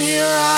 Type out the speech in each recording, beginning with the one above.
in your eyes.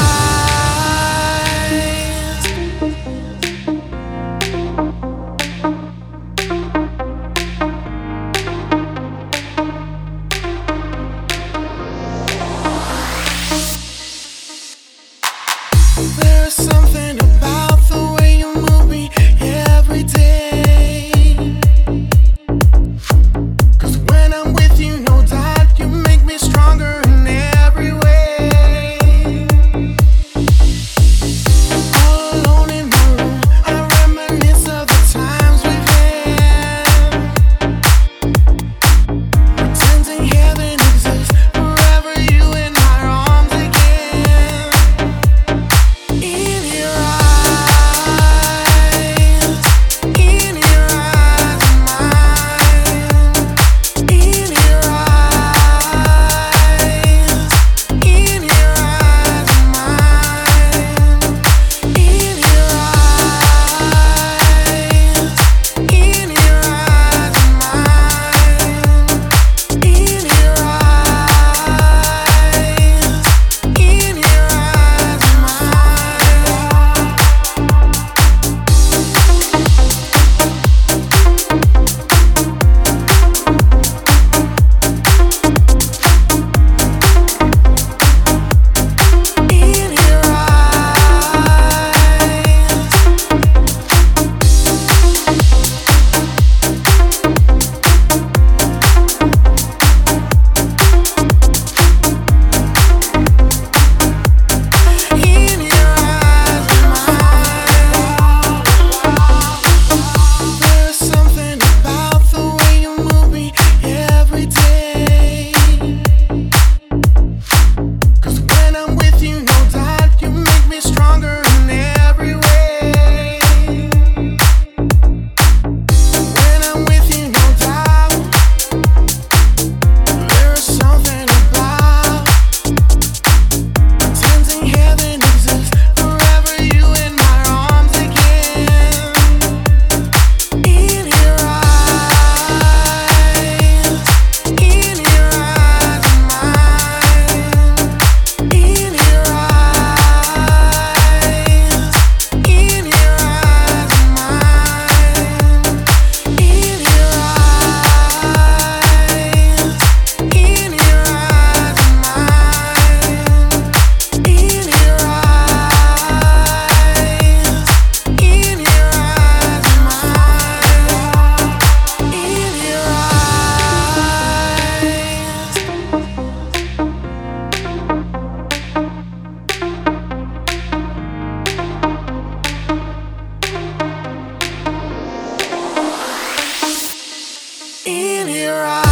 your eyes.